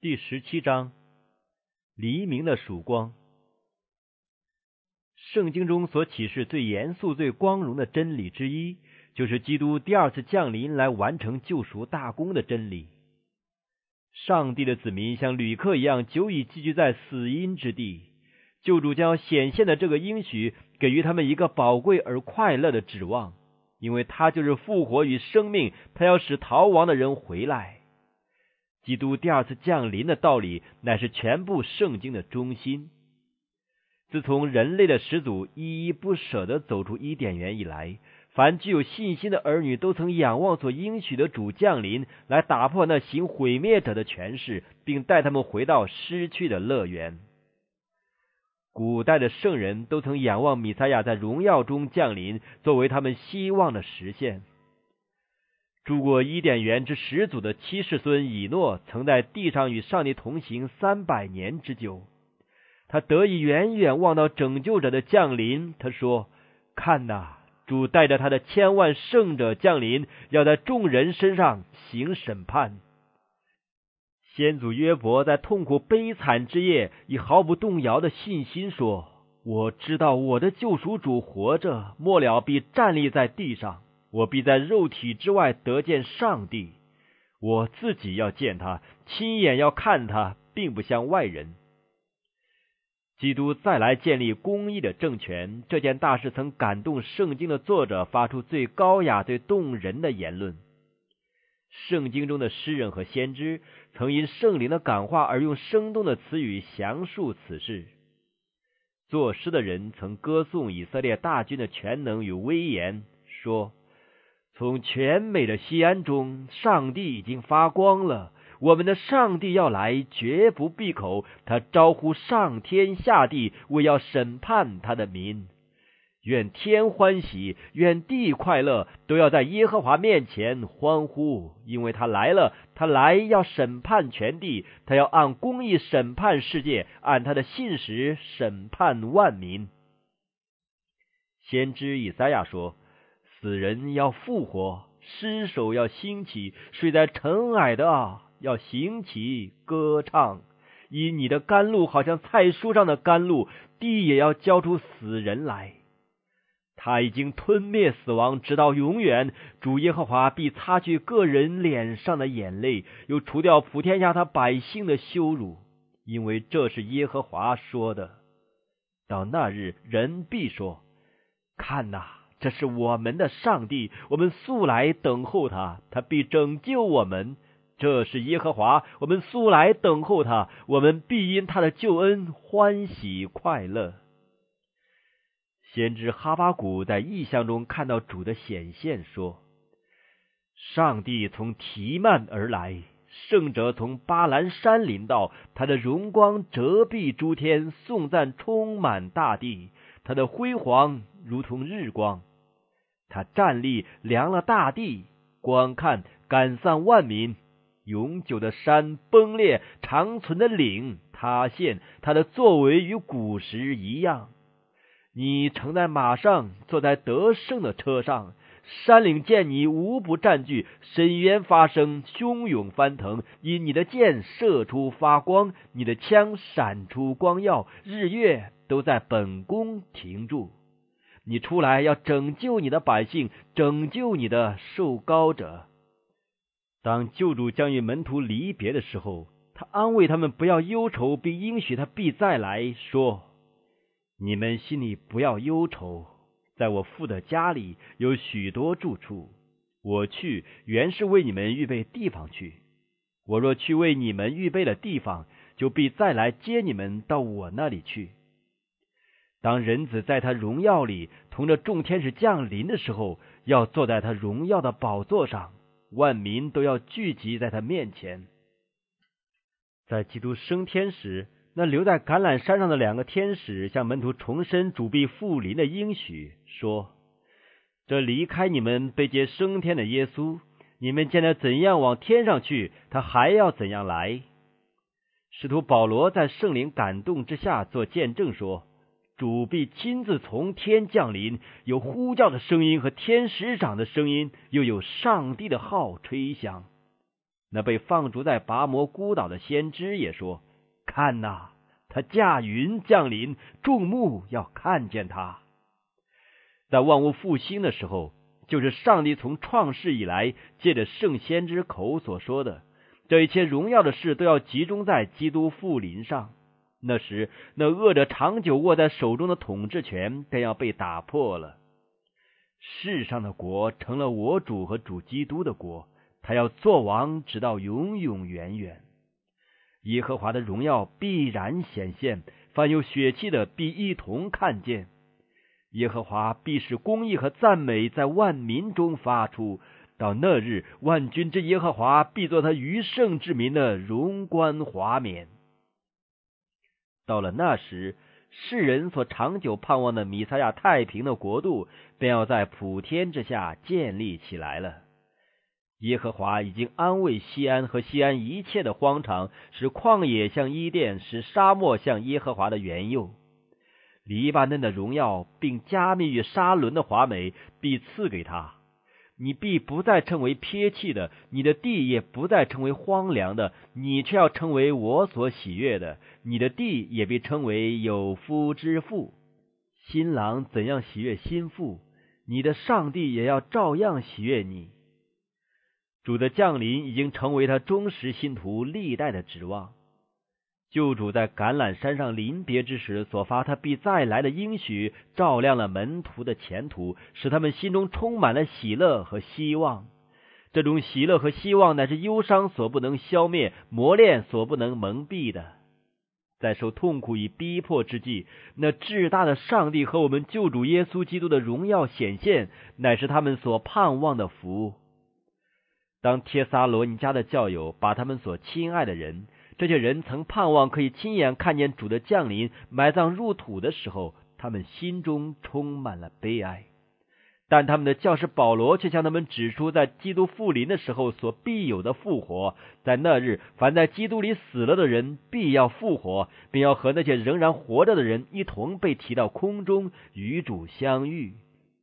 第十七章，黎明的曙光。圣经中所启示最严肃、最光荣的真理之一，就是基督第二次降临来完成救赎大功的真理。上帝的子民像旅客一样，久已寄居在死荫之地。救主将显现的这个应许，给予他们一个宝贵而快乐的指望，因为他就是复活与生命，他要使逃亡的人回来。基督第二次降临的道理，乃是全部圣经的中心。自从人类的始祖依依不舍的走出伊甸园以来，凡具有信心的儿女都曾仰望所应许的主降临，来打破那行毁灭者的权势，并带他们回到失去的乐园。古代的圣人都曾仰望米赛亚在荣耀中降临，作为他们希望的实现。住过伊甸园之始祖的七世孙以诺，曾在地上与上帝同行三百年之久。他得以远远望到拯救者的降临。他说：“看呐，主带着他的千万圣者降临，要在众人身上行审判。”先祖约伯在痛苦悲惨之夜，以毫不动摇的信心说：“我知道我的救赎主活着，末了必站立在地上。”我必在肉体之外得见上帝，我自己要见他，亲眼要看他，并不像外人。基督再来建立公义的政权，这件大事曾感动圣经的作者，发出最高雅、最动人的言论。圣经中的诗人和先知曾因圣灵的感化而用生动的词语详述此事。作诗的人曾歌颂以色列大军的全能与威严，说。从全美的西安中，上帝已经发光了。我们的上帝要来，绝不闭口。他招呼上天下地，为要审判他的民。愿天欢喜，愿地快乐，都要在耶和华面前欢呼，因为他来了。他来要审判全地，他要按公义审判世界，按他的信实审判万民。先知以赛亚说。死人要复活，尸首要兴起，睡在尘埃的，要行起歌唱。因你的甘露好像菜蔬上的甘露，地也要交出死人来。他已经吞灭死亡，直到永远。主耶和华必擦去个人脸上的眼泪，又除掉普天下他百姓的羞辱，因为这是耶和华说的。到那日，人必说：“看哪！”这是我们的上帝，我们素来等候他，他必拯救我们。这是耶和华，我们素来等候他，我们必因他的救恩欢喜快乐。先知哈巴谷在异象中看到主的显现，说：“上帝从提曼而来，圣者从巴兰山临到，他的荣光遮蔽诸天，颂赞充满大地，他的辉煌如同日光。”他站立，量了大地，观看，赶散万民。永久的山崩裂，长存的岭塌陷。他的作为与古时一样。你乘在马上，坐在得胜的车上。山岭见你，无不占据；深渊发生，汹涌翻腾。因你的箭射出发光，你的枪闪出光耀，日月都在本宫停住。你出来要拯救你的百姓，拯救你的受膏者。当救主将与门徒离别的时候，他安慰他们不要忧愁，并应许他必再来说：“你们心里不要忧愁，在我父的家里有许多住处。我去原是为你们预备地方去。我若去为你们预备了地方，就必再来接你们到我那里去。”当人子在他荣耀里同着众天使降临的时候，要坐在他荣耀的宝座上，万民都要聚集在他面前。在基督升天时，那留在橄榄山上的两个天使向门徒重申主必复临的应许，说：“这离开你们被接升天的耶稣，你们见他怎样往天上去，他还要怎样来。”使徒保罗在圣灵感动之下做见证说。主必亲自从天降临，有呼叫的声音和天使长的声音，又有上帝的号吹响。那被放逐在拔摩孤岛的先知也说：“看呐，他驾云降临，众目要看见他。”在万物复兴的时候，就是上帝从创世以来借着圣先知口所说的，这一切荣耀的事都要集中在基督复临上。那时，那恶者长久握在手中的统治权便要被打破了。世上的国成了我主和主基督的国，他要做王，直到永永远远。耶和华的荣耀必然显现，凡有血气的必一同看见。耶和华必使公义和赞美在万民中发出。到那日，万军之耶和华必作他余圣之民的荣冠华冕。到了那时，世人所长久盼望的弥赛亚太平的国度，便要在普天之下建立起来了。耶和华已经安慰西安和西安一切的荒场，使旷野像伊甸，使沙漠像耶和华的原佑。黎巴嫩的荣耀，并加密与沙伦的华美，必赐给他。你必不再称为撇弃的，你的地也不再称为荒凉的，你却要成为我所喜悦的。你的地也被称为有夫之妇。新郎怎样喜悦新妇，你的上帝也要照样喜悦你。主的降临已经成为他忠实信徒历代的指望。救主在橄榄山上临别之时所发他必再来的应许，照亮了门徒的前途，使他们心中充满了喜乐和希望。这种喜乐和希望乃是忧伤所不能消灭、磨练所不能蒙蔽的。在受痛苦与逼迫之际，那至大的上帝和我们救主耶稣基督的荣耀显现，乃是他们所盼望的福。当帖撒罗尼迦的教友把他们所亲爱的人。这些人曾盼望可以亲眼看见主的降临、埋葬入土的时候，他们心中充满了悲哀。但他们的教师保罗却向他们指出，在基督复临的时候所必有的复活。在那日，凡在基督里死了的人必要复活，并要和那些仍然活着的人一同被提到空中与主相遇。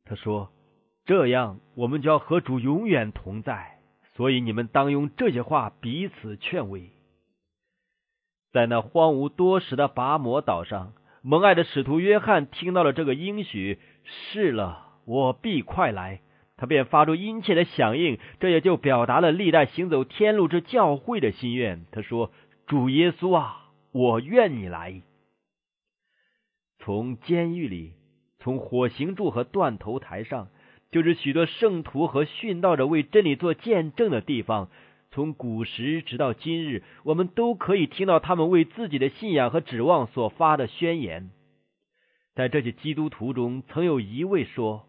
他说：“这样，我们就要和主永远同在。所以，你们当用这些话彼此劝慰。”在那荒芜多时的拔摩岛上，蒙爱的使徒约翰听到了这个应许，是了，我必快来。他便发出殷切的响应，这也就表达了历代行走天路之教会的心愿。他说：“主耶稣啊，我愿你来。”从监狱里，从火刑柱和断头台上，就是许多圣徒和殉道者为真理做见证的地方。从古时直到今日，我们都可以听到他们为自己的信仰和指望所发的宣言。在这些基督徒中，曾有一位说，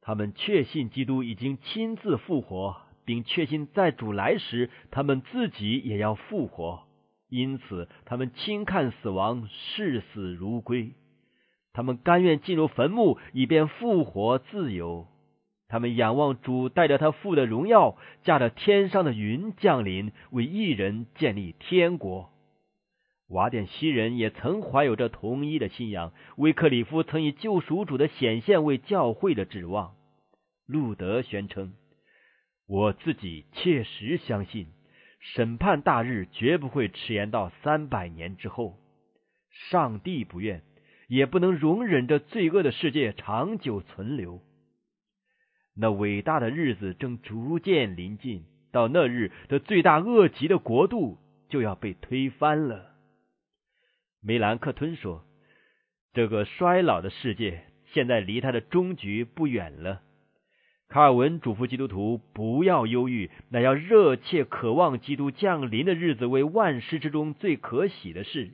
他们确信基督已经亲自复活，并确信在主来时，他们自己也要复活。因此，他们轻看死亡，视死如归。他们甘愿进入坟墓，以便复活自由。他们仰望主带着他父的荣耀，驾着天上的云降临，为一人建立天国。瓦典西人也曾怀有着同一的信仰。威克里夫曾以救赎主的显现为教会的指望。路德宣称：“我自己切实相信，审判大日绝不会迟延到三百年之后。上帝不愿，也不能容忍这罪恶的世界长久存留。”那伟大的日子正逐渐临近，到那日的罪大恶极的国度就要被推翻了。梅兰克吞说：“这个衰老的世界现在离他的终局不远了。”卡尔文嘱咐基督徒不要忧郁，乃要热切渴望基督降临的日子为万事之中最可喜的事。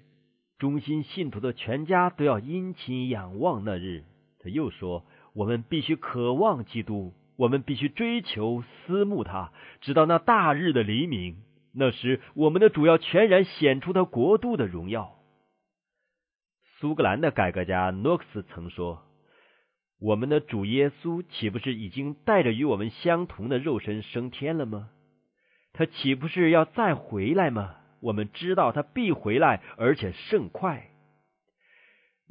忠心信徒的全家都要殷勤仰望那日。他又说。我们必须渴望基督，我们必须追求思慕他，直到那大日的黎明。那时，我们的主要全然显出他国度的荣耀。苏格兰的改革家诺克斯曾说：“我们的主耶稣岂不是已经带着与我们相同的肉身升天了吗？他岂不是要再回来吗？我们知道他必回来，而且甚快。”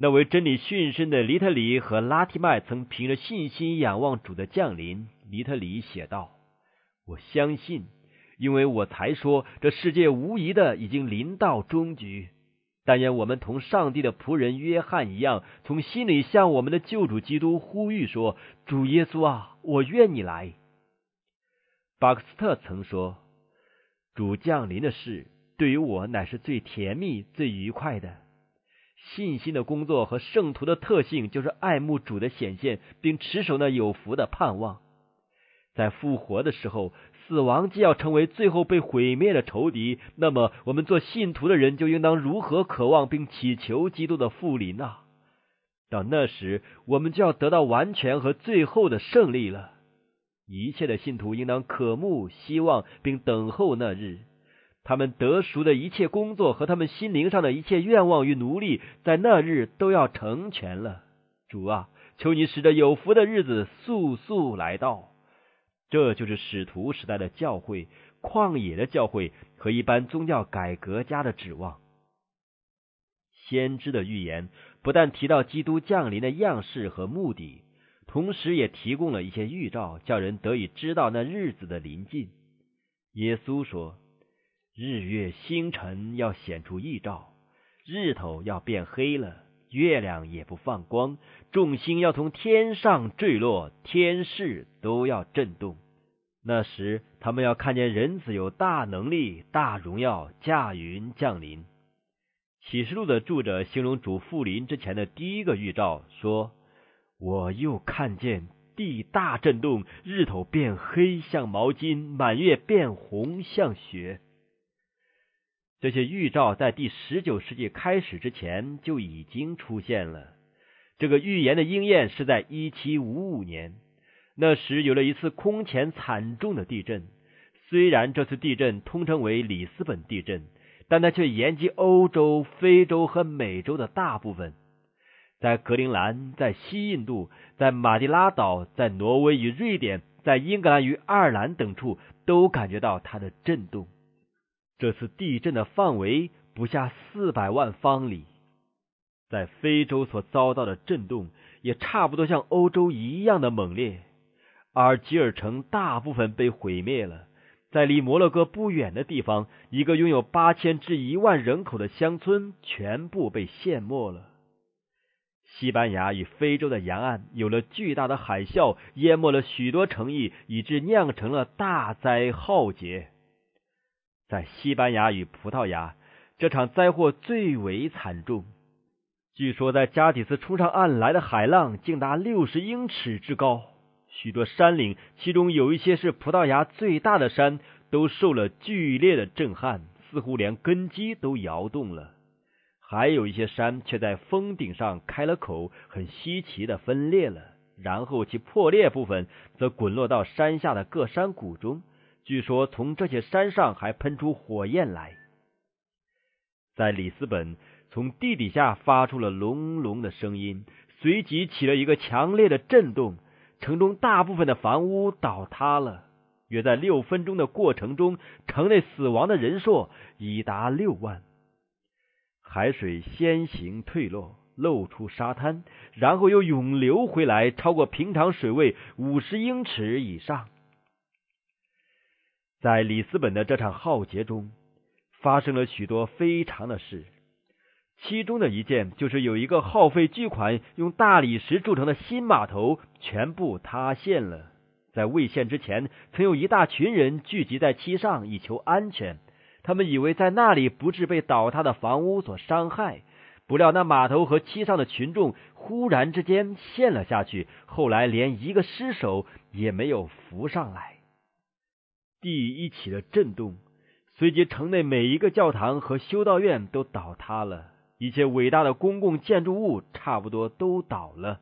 那位真理殉身的黎特里和拉提麦曾凭着信心仰望主的降临。黎特里写道：“我相信因为我才说这世界无疑的已经临到终局。但愿我们同上帝的仆人约翰一样，从心里向我们的救主基督呼吁说：“主耶稣啊，我愿你来。”巴克斯特曾说：“主降临的事，对于我乃是最甜蜜、最愉快的。信心的工作和圣徒的特性，就是爱慕主的显现，并持守那有福的盼望。在复活的时候。”死亡既要成为最后被毁灭的仇敌，那么我们做信徒的人就应当如何渴望并祈求基督的复临呢？到那时，我们就要得到完全和最后的胜利了。一切的信徒应当渴慕、希望并等候那日，他们得赎的一切工作和他们心灵上的一切愿望与奴隶，在那日都要成全了。主啊，求你使得有福的日子速速来到。这就是使徒时代的教会、旷野的教会和一般宗教改革家的指望。先知的预言不但提到基督降临的样式和目的，同时也提供了一些预兆，叫人得以知道那日子的临近。耶稣说：“日月星辰要显出异兆，日头要变黑了，月亮也不放光。”众星要从天上坠落，天势都要震动。那时，他们要看见人子有大能力、大荣耀驾云降临。启示录的著者形容主复临之前的第一个预兆说：“我又看见地大震动，日头变黑像毛巾，满月变红像雪。”这些预兆在第十九世纪开始之前就已经出现了。这个预言的应验是在一七五五年，那时有了一次空前惨重的地震。虽然这次地震通称为里斯本地震，但它却延及欧洲、非洲和美洲的大部分。在格陵兰、在西印度、在马蒂拉岛、在挪威与瑞典、在英格兰与爱尔兰等处，都感觉到它的震动。这次地震的范围不下四百万方里。在非洲所遭到的震动也差不多像欧洲一样的猛烈。阿尔及尔城大部分被毁灭了，在离摩洛哥不远的地方，一个拥有八千至一万人口的乡村全部被陷没了。西班牙与非洲的沿岸有了巨大的海啸，淹没了许多城邑，以致酿成了大灾浩劫。在西班牙与葡萄牙，这场灾祸最为惨重。据说，在加底斯冲上岸来的海浪竟达六十英尺之高，许多山岭，其中有一些是葡萄牙最大的山，都受了剧烈的震撼，似乎连根基都摇动了。还有一些山却在峰顶上开了口，很稀奇的分裂了，然后其破裂部分则滚落到山下的各山谷中。据说，从这些山上还喷出火焰来。在里斯本。从地底下发出了隆隆的声音，随即起了一个强烈的震动，城中大部分的房屋倒塌了。约在六分钟的过程中，城内死亡的人数已达六万。海水先行退落，露出沙滩，然后又涌流回来，超过平常水位五十英尺以上。在里斯本的这场浩劫中，发生了许多非常的事。其中的一件就是有一个耗费巨款用大理石铸成的新码头全部塌陷了。在未陷之前，曾有一大群人聚集在其上以求安全。他们以为在那里不致被倒塌的房屋所伤害。不料那码头和其上的群众忽然之间陷了下去，后来连一个尸首也没有浮上来。地一起的震动，随即城内每一个教堂和修道院都倒塌了。一切伟大的公共建筑物差不多都倒了，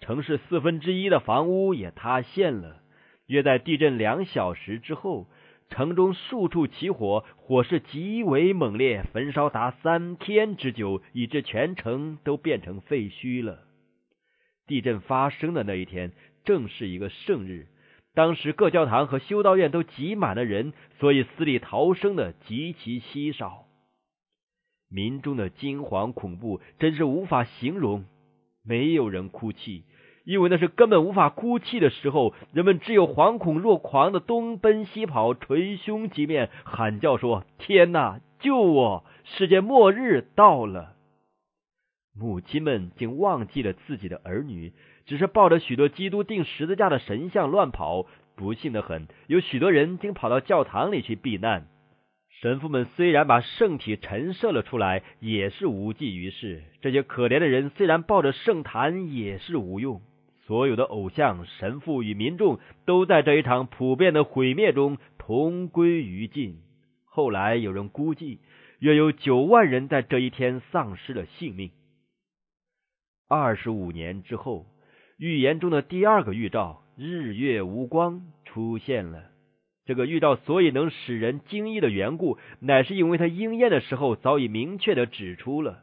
城市四分之一的房屋也塌陷了。约在地震两小时之后，城中数处起火，火势极为猛烈，焚烧达三天之久，以致全城都变成废墟了。地震发生的那一天正是一个圣日，当时各教堂和修道院都挤满了人，所以死里逃生的极其稀少。民众的惊惶恐怖真是无法形容，没有人哭泣，因为那是根本无法哭泣的时候，人们只有惶恐若狂的东奔西跑，捶胸击面，喊叫说：“天哪，救我！世界末日到了！”母亲们竟忘记了自己的儿女，只是抱着许多基督钉十字架的神像乱跑。不幸的很，有许多人竟跑到教堂里去避难。神父们虽然把圣体陈设了出来，也是无济于事。这些可怜的人虽然抱着圣坛，也是无用。所有的偶像、神父与民众都在这一场普遍的毁灭中同归于尽。后来有人估计，约有九万人在这一天丧失了性命。二十五年之后，预言中的第二个预兆——日月无光出现了。这个预兆所以能使人惊异的缘故，乃是因为他应验的时候早已明确的指出了。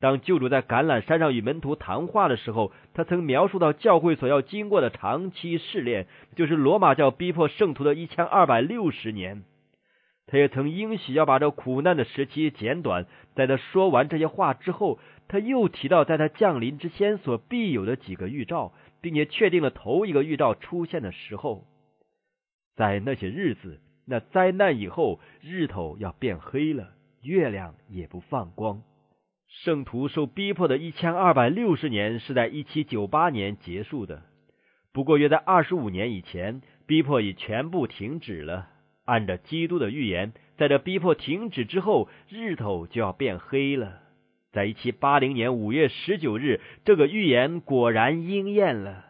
当救主在橄榄山上与门徒谈话的时候，他曾描述到教会所要经过的长期试炼，就是罗马教逼迫圣徒的一千二百六十年。他也曾应许要把这苦难的时期减短。在他说完这些话之后，他又提到在他降临之前所必有的几个预兆，并且确定了头一个预兆出现的时候，在那些日子，那灾难以后，日头要变黑了，月亮也不放光。圣徒受逼迫的一千二百六十年是在一七九八年结束的。不过，约在二十五年以前，逼迫已全部停止了。按照基督的预言，在这逼迫停止之后，日头就要变黑了。在一七八零年五月十九日，这个预言果然应验了。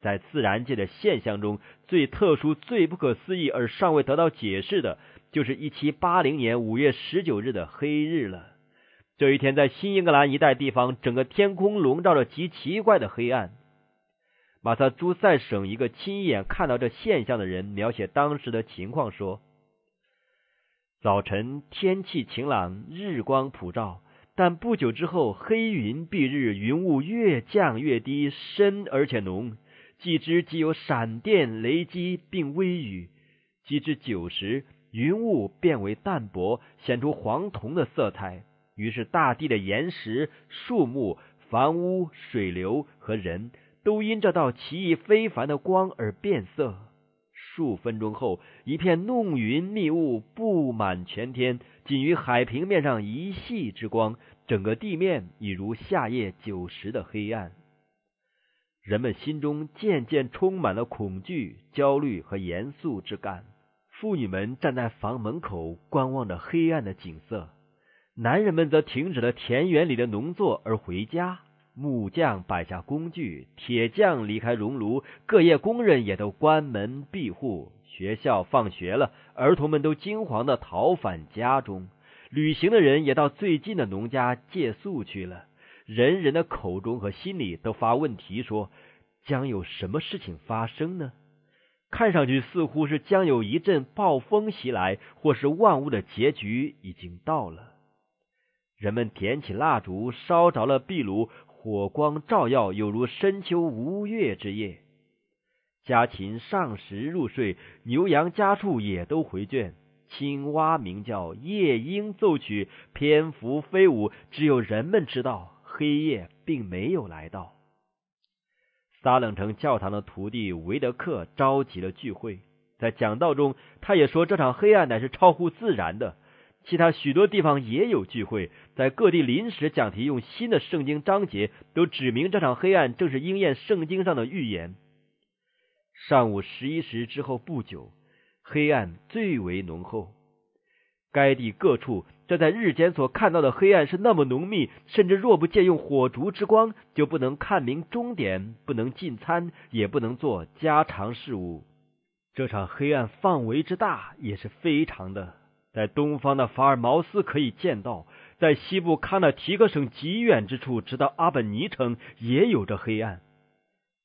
在自然界的现象中最特殊、最不可思议而尚未得到解释的，就是一七八零年五月十九日的黑日了。这一天，在新英格兰一带地方，整个天空笼罩着极奇怪的黑暗。马萨诸塞省一个亲眼看到这现象的人描写当时的情况说：“早晨天气晴朗，日光普照，但不久之后，黑云蔽日，云雾越降越低，深而且浓。既知即有闪电、雷击，并微雨。及至九时，云雾变为淡薄，显出黄铜的色彩。”于是，大地的岩石、树木、房屋、水流和人都因这道奇异非凡的光而变色。数分钟后，一片弄云密雾布满全天，仅于海平面上一系之光，整个地面已如夏夜九时的黑暗。人们心中渐渐充满了恐惧、焦虑和严肃之感。妇女们站在房门口，观望着黑暗的景色。男人们则停止了田园里的农作而回家，木匠摆下工具，铁匠离开熔炉，各业工人也都关门闭户。学校放学了，儿童们都惊慌的逃返家中，旅行的人也到最近的农家借宿去了。人人的口中和心里都发问题：说将有什么事情发生呢？看上去似乎是将有一阵暴风袭来，或是万物的结局已经到了。人们点起蜡烛，烧着了壁炉，火光照耀，有如深秋无月之夜。家禽上食入睡，牛羊家畜也都回圈。青蛙鸣叫，夜莺奏曲，蝙蝠飞舞，只有人们知道，黑夜并没有来到。撒冷城教堂的徒弟维德克召集了聚会，在讲道中，他也说这场黑暗乃是超乎自然的。其他许多地方也有聚会，在各地临时讲题用新的圣经章节，都指明这场黑暗正是应验圣经上的预言。上午十一时之后不久，黑暗最为浓厚。该地各处，这在日间所看到的黑暗是那么浓密，甚至若不借用火烛之光，就不能看明终点，不能进餐，也不能做家常事务。这场黑暗范围之大，也是非常的。在东方的法尔茅斯可以见到，在西部康纳提克省极远之处，直到阿本尼城也有着黑暗。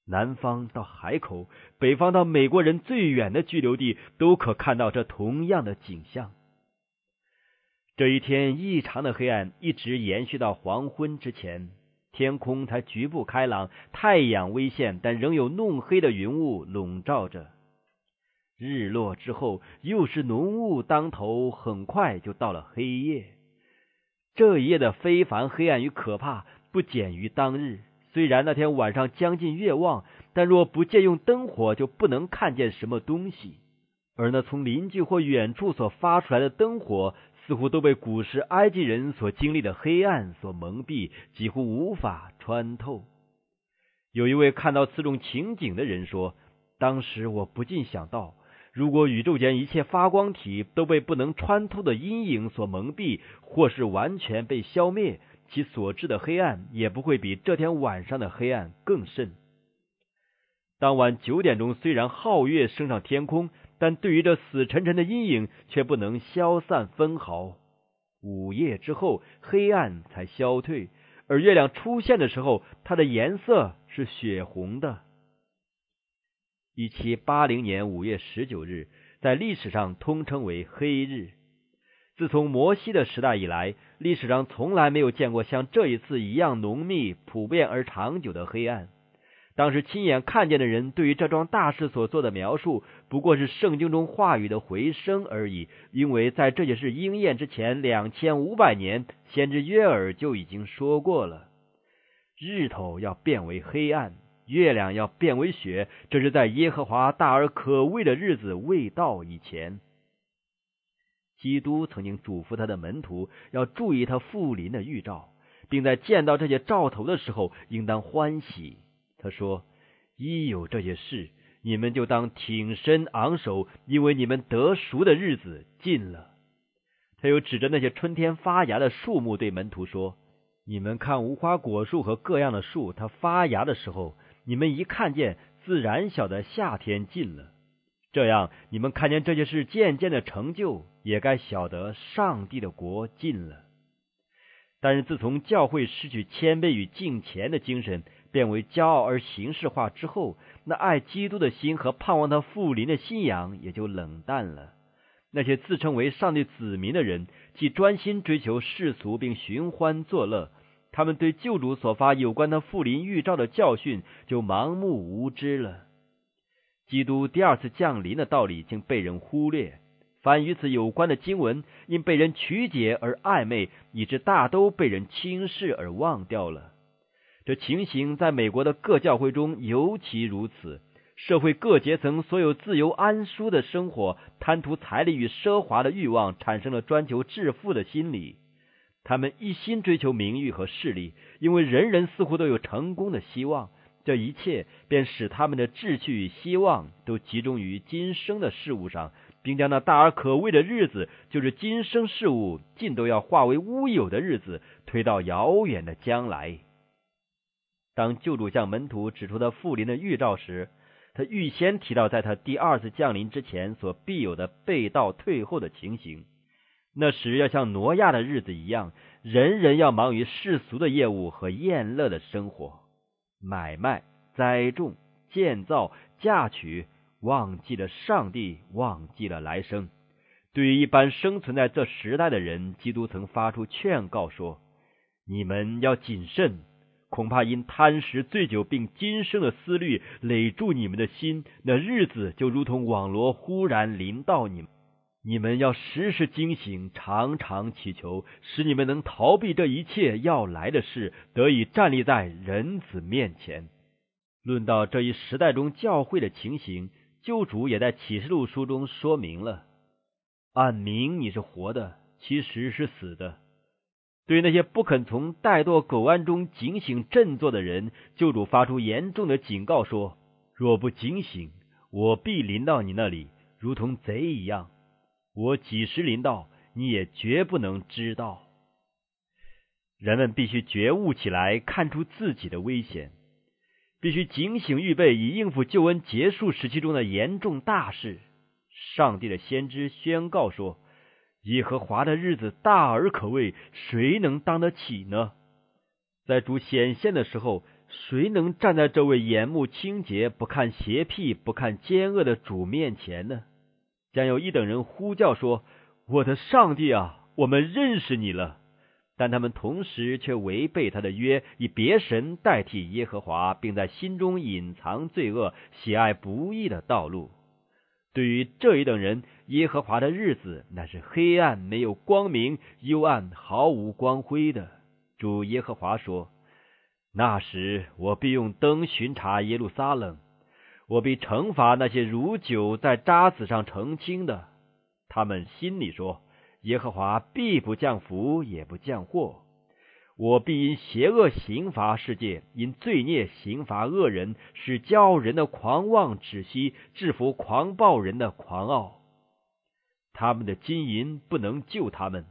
南方到海口，北方到美国人最远的居留地，都可看到这同样的景象。这一天异常的黑暗一直延续到黄昏之前，天空才局部开朗，太阳微现，但仍有弄黑的云雾笼罩着。日落之后，又是浓雾当头，很快就到了黑夜。这一夜的非凡黑暗与可怕，不减于当日。虽然那天晚上将近月望，但若不借用灯火，就不能看见什么东西。而那从邻居或远处所发出来的灯火，似乎都被古时埃及人所经历的黑暗所蒙蔽，几乎无法穿透。有一位看到此种情景的人说：“当时我不禁想到，如果宇宙间一切发光体都被不能穿透的阴影所蒙蔽，或是完全被消灭。”其所致的黑暗也不会比这天晚上的黑暗更甚。当晚九点钟，虽然皓月升上天空，但对于这死沉沉的阴影却不能消散分毫。午夜之后，黑暗才消退，而月亮出现的时候，它的颜色是血红的。一七八零年五月十九日，在历史上通称为黑日。自从摩西的时代以来，历史上从来没有见过像这一次一样浓密、普遍而长久的黑暗。当时亲眼看见的人，对于这桩大事所做的描述，不过是圣经中话语的回声而已。因为在这件事应验之前两千五百年，先知约尔就已经说过了：日头要变为黑暗，月亮要变为雪，这是在耶和华大而可畏的日子未到以前。基督曾经嘱咐他的门徒要注意他复临的预兆，并在见到这些兆头的时候应当欢喜。他说：“一有这些事，你们就当挺身昂首，因为你们得赎的日子近了。”他又指着那些春天发芽的树木对门徒说：“你们看无花果树和各样的树，它发芽的时候，你们一看见，自然晓得夏天近了。”这样，你们看见这些事渐渐的成就，也该晓得上帝的国近了。但是，自从教会失去谦卑与敬虔的精神，变为骄傲而形式化之后，那爱基督的心和盼望他复临的信仰也就冷淡了。那些自称为上帝子民的人，既专心追求世俗，并寻欢作乐，他们对救主所发有关他复临预兆的教训，就盲目无知了。基督第二次降临的道理竟被人忽略，凡与此有关的经文因被人曲解而暧昧，以致大都被人轻视而忘掉了。这情形在美国的各教会中尤其如此。社会各阶层所有自由安舒的生活，贪图财力与奢华的欲望，产生了专求致富的心理。他们一心追求名誉和势力，因为人人似乎都有成功的希望。这一切便使他们的志趣与希望都集中于今生的事物上，并将那大而可畏的日子，就是今生事物尽都要化为乌有的日子，推到遥远的将来。当救主向门徒指出他复临的预兆时，他预先提到，在他第二次降临之前所必有的被盗退后的情形。那时要像挪亚的日子一样，人人要忙于世俗的业务和宴乐的生活。买卖、栽种、建造、嫁娶，忘记了上帝，忘记了来生。对于一般生存在这时代的人，基督曾发出劝告说：“你们要谨慎，恐怕因贪食、醉酒，并今生的思虑累住你们的心，那日子就如同网罗忽然临到你们。你们要时时惊醒，常常祈求，使你们能逃避这一切要来的事，得以站立在人子面前。论到这一时代中教会的情形，救主也在启示录书中说明了：按名你是活的，其实是死的。对于那些不肯从怠惰苟安中警醒振作的人，救主发出严重的警告说：若不警醒，我必临到你那里，如同贼一样。我几时临到，你也绝不能知道。人们必须觉悟起来，看出自己的危险，必须警醒预备，以应付救恩结束时期中的严重大事。上帝的先知宣告说：“耶和华的日子大而可畏，谁能当得起呢？”在主显现的时候，谁能站在这位眼目清洁、不看邪僻、不看奸恶的主面前呢？将有一等人呼叫说：“我的上帝啊，我们认识你了。”但他们同时却违背他的约，以别神代替耶和华，并在心中隐藏罪恶，喜爱不义的道路。对于这一等人，耶和华的日子乃是黑暗，没有光明，幽暗，毫无光辉的。主耶和华说：“那时，我必用灯巡查耶路撒冷，我必惩罚那些如酒在渣子上澄清的。他们心里说：耶和华必不降福，也不降祸。我必因邪恶刑罚世界，因罪孽刑罚恶人，使骄人的狂妄止息，制服狂暴人的狂傲。他们的金银不能救他们。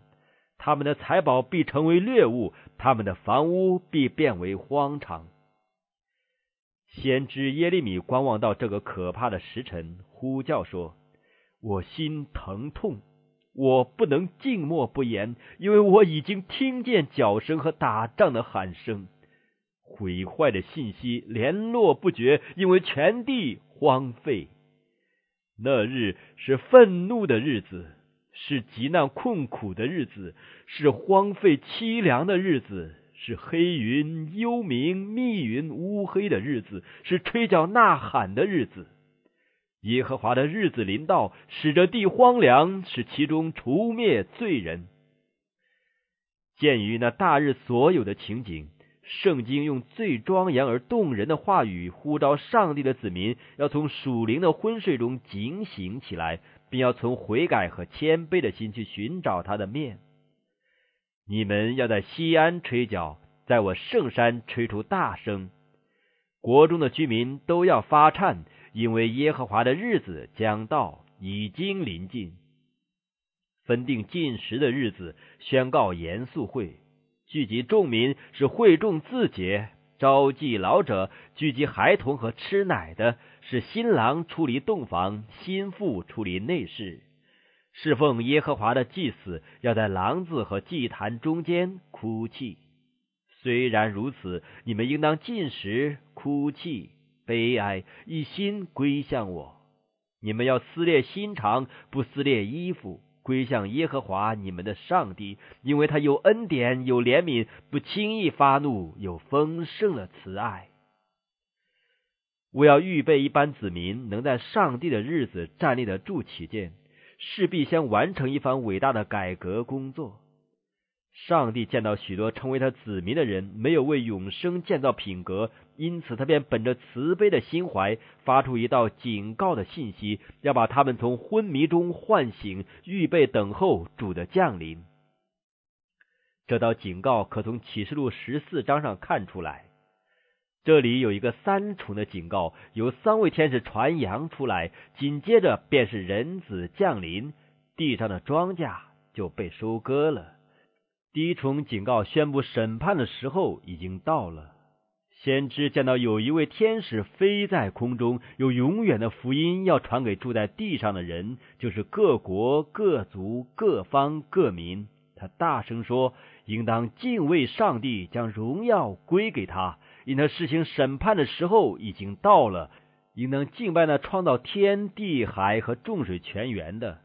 他们的财宝必成为掠物，他们的房屋必变为荒场。先知耶利米观望到这个可怕的时辰，呼叫说：“我心疼痛，我不能静默不言，因为我已经听见脚声和打仗的喊声，毁坏的信息联络不绝，因为全地荒废。那日是愤怒的日子。”是极难困苦的日子，是荒废凄凉的日子，是黑云幽冥、密云乌黑的日子，是吹角呐喊的日子。耶和华的日子临到，使这地荒凉，使其中除灭罪人。鉴于那大日所有的情景，圣经用最庄严而动人的话语呼召上帝的子民，要从属灵的昏睡中警醒起来。并要从悔改和谦卑的心去寻找他的面。你们要在西安吹角，在我圣山吹出大声，国中的居民都要发颤，因为耶和华的日子将到，已经临近。分定进食的日子，宣告严肃会，聚集众民，是会众自洁。召集老者，聚集孩童和吃奶的，是新郎出离洞房，新妇出离内室。侍奉耶和华的祭司要在廊子和祭坛中间哭泣。虽然如此，你们应当进食、哭泣、悲哀，一心归向我。你们要撕裂心肠，不撕裂衣服。归向耶和华你们的上帝，因为他有恩典，有怜悯，不轻易发怒，有丰盛的慈爱。我要预备一班子民，能在上帝的日子站立得住起见，势必先完成一番伟大的改革工作。上帝见到许多成为他子民的人没有为永生建造品格，因此他便本着慈悲的心怀，发出一道警告的信息，要把他们从昏迷中唤醒，预备等候主的降临。这道警告可从启示录十四章上看出来。这里有一个三重的警告，由三位天使传扬出来，紧接着便是人子降临，地上的庄稼就被收割了。第一重警告宣布审判的时候已经到了。先知见到有一位天使飞在空中，有永远的福音要传给住在地上的人，就是各国、各族、各方、各民。他大声说：“应当敬畏上帝，将荣耀归给他，因他施行审判的时候已经到了。应当敬拜那创造天地海和众水泉源的。”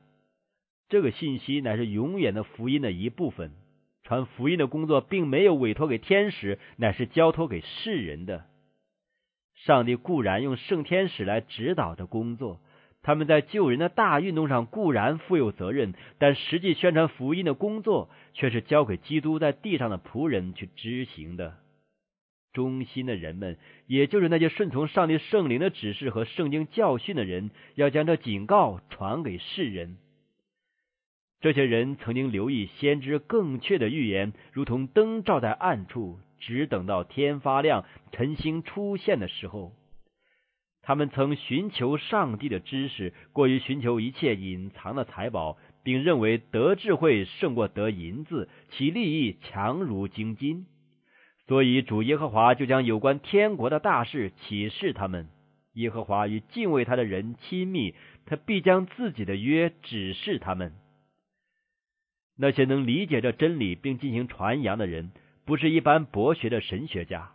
这个信息乃是永远的福音的一部分。传福音的工作并没有委托给天使，乃是交托给世人的。上帝固然用圣天使来指导着工作，他们在救人的大运动上固然负有责任，但实际宣传福音的工作却是交给基督在地上的仆人去执行的。忠心的人们，也就是那些顺从上帝圣灵的指示和圣经教训的人，要将这警告传给世人。这些人曾经留意先知更确的预言，如同灯照在暗处，只等到天发亮，晨星出现的时候。他们曾寻求上帝的知识，过于寻求一切隐藏的财宝，并认为得智慧胜过得银子，其利益强如金金。所以主耶和华就将有关天国的大事启示他们。耶和华与敬畏他的人亲密，他必将自己的约指示他们。那些能理解这真理并进行传扬的人，不是一般博学的神学家。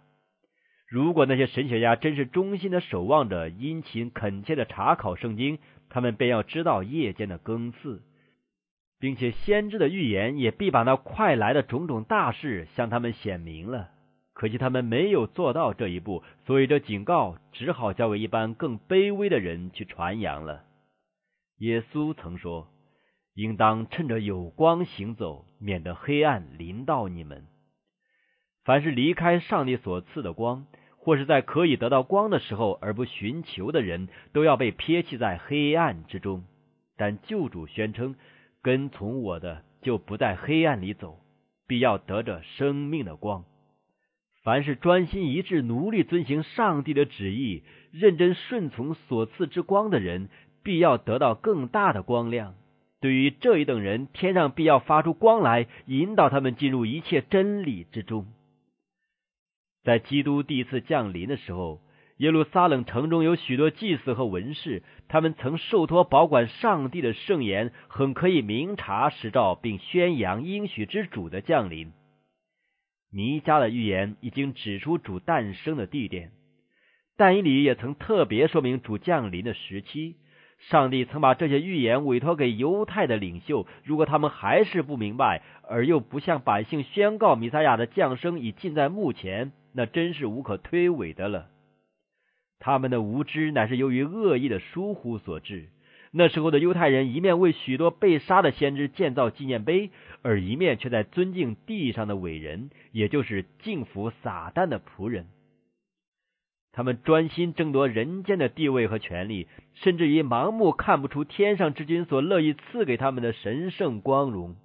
如果那些神学家真是忠心的守望着、殷勤恳切的查考圣经，他们便要知道夜间的更次，并且先知的预言也必把那快来的种种大事向他们显明了。可惜他们没有做到这一步，所以这警告只好交给一般更卑微的人去传扬了。耶稣曾说。应当趁着有光行走，免得黑暗临到你们。凡是离开上帝所赐的光，或是在可以得到光的时候而不寻求的人，都要被撇弃在黑暗之中。但救主宣称：“跟从我的，就不在黑暗里走，必要得着生命的光。”凡是专心一致、努力遵行上帝的旨意、认真顺从所赐之光的人，必要得到更大的光亮。对于这一等人，天上必要发出光来，引导他们进入一切真理之中。在基督第一次降临的时候，耶路撒冷城中有许多祭司和文士，他们曾受托保管上帝的圣言，很可以明察实照，并宣扬应许之主的降临。弥迦的预言已经指出主诞生的地点，但以理也曾特别说明主降临的时期。上帝曾把这些预言委托给犹太的领袖，如果他们还是不明白，而又不向百姓宣告弥赛亚的降生已近在目前。那真是无可推诿的了。他们的无知乃是由于恶意的疏忽所致。那时候的犹太人一面为许多被杀的先知建造纪念碑，而一面却在尊敬地上的伟人，也就是敬服撒旦的仆人。他们专心争夺人间的地位和权利，甚至于盲目看不出天上之君所乐意赐给他们的神圣光荣。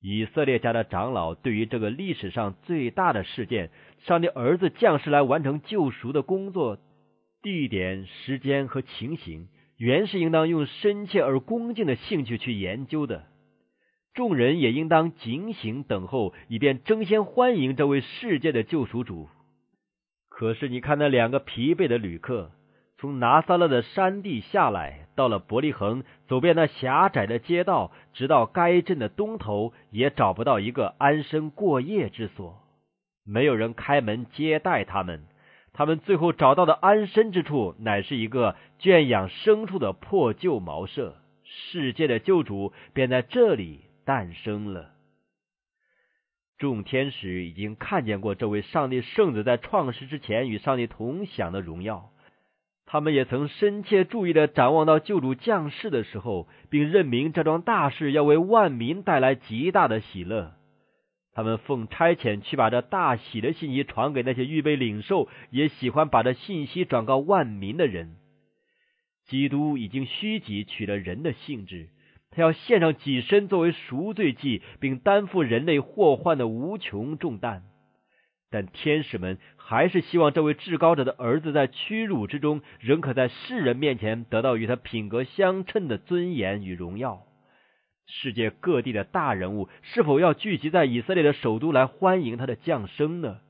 以色列家的长老对于这个历史上最大的事件——上帝儿子降世来完成救赎的工作，地点、时间和情形，原是应当用深切而恭敬的兴趣去研究的。众人也应当警醒等候，以便争先欢迎这位世界的救赎主。可是，你看那两个疲惫的旅客。从拿撒勒的山地下来，到了伯利恒，走遍那狭窄的街道，直到该镇的东头，也找不到一个安身过夜之所。没有人开门接待他们，他们最后找到的安身之处，乃是一个圈养牲畜的破旧茅舍。世界的救主便在这里诞生了。众天使已经看见过这位上帝圣子在创世之前与上帝同享的荣耀。他们也曾深切注意的展望到救主降世的时候，并认明这桩大事要为万民带来极大的喜乐。他们奉差遣去把这大喜的信息传给那些预备领受、也喜欢把这信息转告万民的人。基督已经虚己取了人的性质，他要献上己身作为赎罪祭，并担负人类祸患的无穷重担。但天使们还是希望这位至高者的儿子在屈辱之中，仍可在世人面前得到与他品格相称的尊严与荣耀。世界各地的大人物是否要聚集在以色列的首都来欢迎他的降生呢？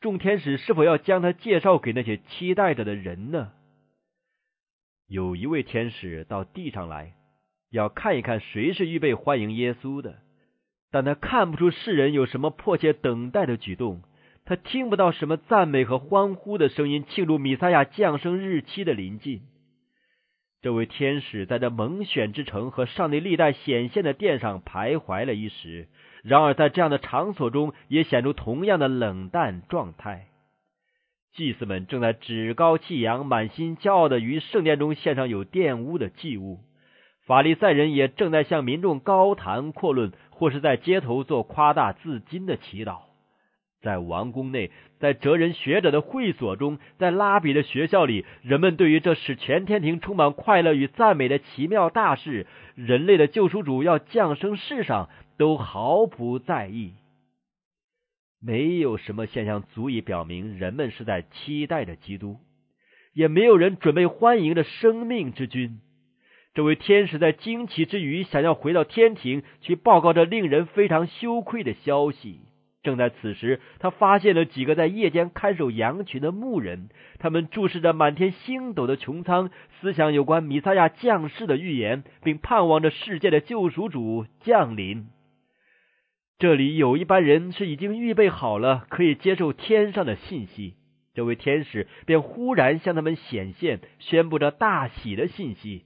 众天使是否要将他介绍给那些期待着的人呢？有一位天使到地上来，要看一看谁是预备欢迎耶稣的。但他看不出世人有什么迫切等待的举动，他听不到什么赞美和欢呼的声音庆祝米撒亚降生日期的临近。这位天使在这蒙选之城和上帝历代显现的殿上徘徊了一时，然而在这样的场所中也显出同样的冷淡状态。祭司们正在趾高气扬、满心骄傲的于圣殿中献上有玷污的祭物，法利赛人也正在向民众高谈阔论。或是在街头做夸大自矜的祈祷，在王宫内，在哲人学者的会所中，在拉比的学校里，人们对于这使全天庭充满快乐与赞美的奇妙大事——人类的救赎主要降生世上，都毫不在意。没有什么现象足以表明人们是在期待着基督，也没有人准备欢迎着生命之君。这位天使在惊奇之余，想要回到天庭去报告这令人非常羞愧的消息。正在此时，他发现了几个在夜间看守羊群的牧人，他们注视着满天星斗的穹苍，思想有关米撒亚降世的预言，并盼望着世界的救赎主降临。这里有一班人是已经预备好了，可以接受天上的信息。这位天使便忽然向他们显现，宣布着大喜的信息。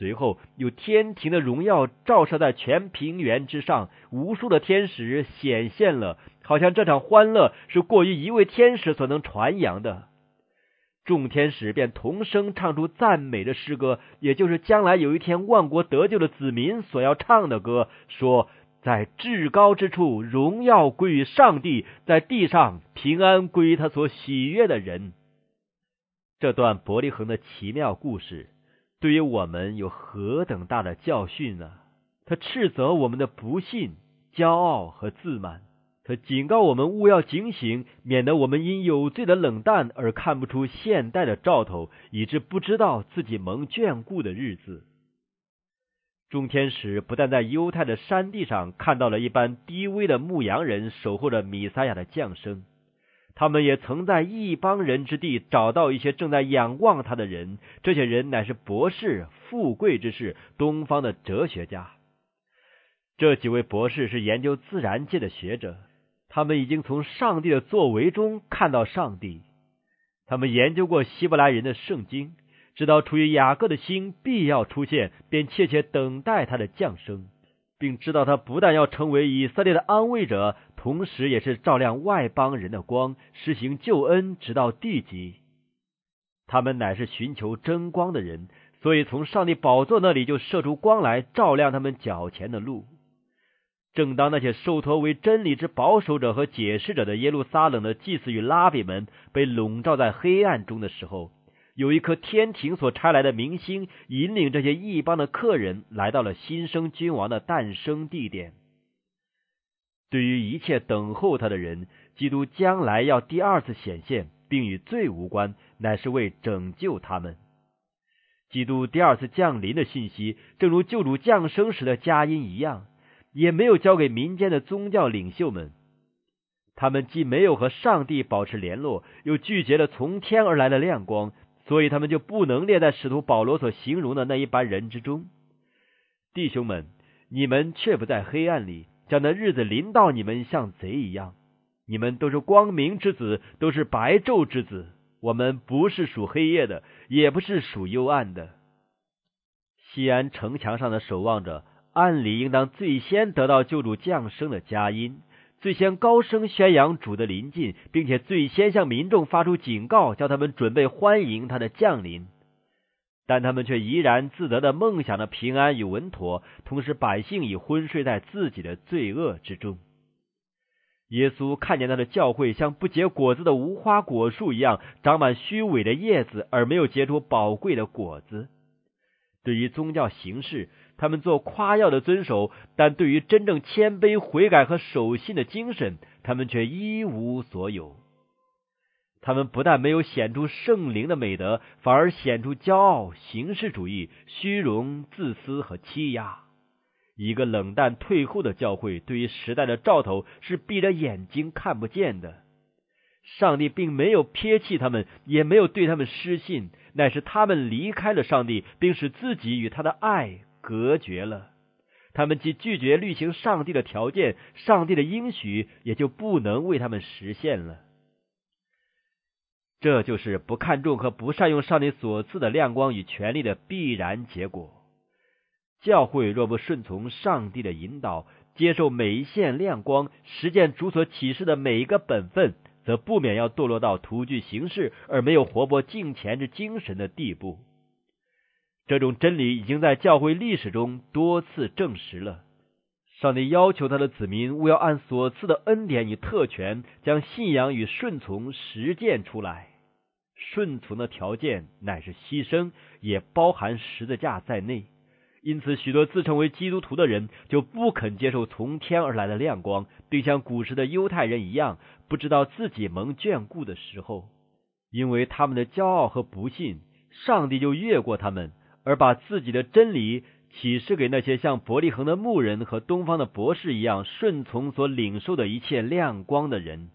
随后，有天庭的荣耀照射在全平原之上，无数的天使显现了，好像这场欢乐是过于一位天使所能传扬的。众天使便同声唱出赞美的诗歌，也就是将来有一天万国得救的子民所要唱的歌，说：“在至高之处，荣耀归于上帝；在地上，平安归于他所喜悦的人。这段伯利恒的奇妙故事，对于我们有何等大的教训呢？他斥责我们的不信、骄傲和自满；他警告我们勿要警醒，免得我们因有罪的冷淡而看不出现代的兆头，以致不知道自己蒙眷顾的日子。众天使不但在犹太的山地上看到了一般低微的牧羊人守候着米撒亚的降生，他们也曾在异邦人之地找到一些正在仰望他的人。这些人乃是博士、富贵之士、东方的哲学家。这几位博士是研究自然界的学者，他们已经从上帝的作为中看到上帝。他们研究过希伯来人的圣经。知道出于雅各的心必要出现，便切切等待他的降生，并知道他不但要成为以色列的安慰者，同时也是照亮外邦人的光，施行救恩，直到地极。他们乃是寻求真光的人，所以从上帝宝座那里就射出光来，照亮他们脚前的路。正当那些受托为真理之保守者和解释者的耶路撒冷的祭司与拉比们被笼罩在黑暗中的时候。有一颗天庭所差来的明星，引领这些异邦的客人来到了新生君王的诞生地点。对于一切等候他的人，基督将来要第二次显现，并与罪无关，乃是为拯救他们。基督第二次降临的信息，正如救主降生时的佳音一样，也没有交给民间的宗教领袖们。他们既没有和上帝保持联络，又拒绝了从天而来的亮光。所以他们就不能列在使徒保罗所形容的那一班人之中。弟兄们，你们却不在黑暗里，将那日子临到你们像贼一样。你们都是光明之子，都是白昼之子。我们不是属黑夜的，也不是属幽暗的。西安城墙上的守望者，按理应当最先得到救主降生的佳音。最先高声宣扬主的临近，并且最先向民众发出警告，叫他们准备欢迎他的降临。但他们却怡然自得的梦想着平安与稳妥，同时百姓已昏睡在自己的罪恶之中。耶稣看见他的教会像不结果子的无花果树一样，长满虚伪的叶子，而没有结出宝贵的果子。对于宗教形式。他们做夸耀的遵守，但对于真正谦卑悔改和守信的精神，他们却一无所有。他们不但没有显出圣灵的美德，反而显出骄傲、形式主义、虚荣、自私和欺压。一个冷淡退后的教会，对于时代的兆头是闭着眼睛看不见的。上帝并没有撇弃他们，也没有对他们失信，乃是他们离开了上帝，并使自己与他的爱。隔绝了，他们既拒绝履行上帝的条件，上帝的应许也就不能为他们实现了。这就是不看重和不善用上帝所赐的亮光与权力的必然结果。教会若不顺从上帝的引导，接受每一线亮光，实践主所启示的每一个本分，则不免要堕落到徒具形式而没有活泼敬虔之精神的地步。这种真理已经在教会历史中多次证实了。上帝要求他的子民务要按所赐的恩典与特权，将信仰与顺从实践出来。顺从的条件乃是牺牲，也包含十字架在内。因此，许多自称为基督徒的人就不肯接受从天而来的亮光，并像古时的犹太人一样，不知道自己蒙眷顾的时候，因为他们的骄傲和不信，上帝就越过他们。而把自己的真理启示给那些像伯利恒的牧人和东方的博士一样顺从所领受的一切亮光的人。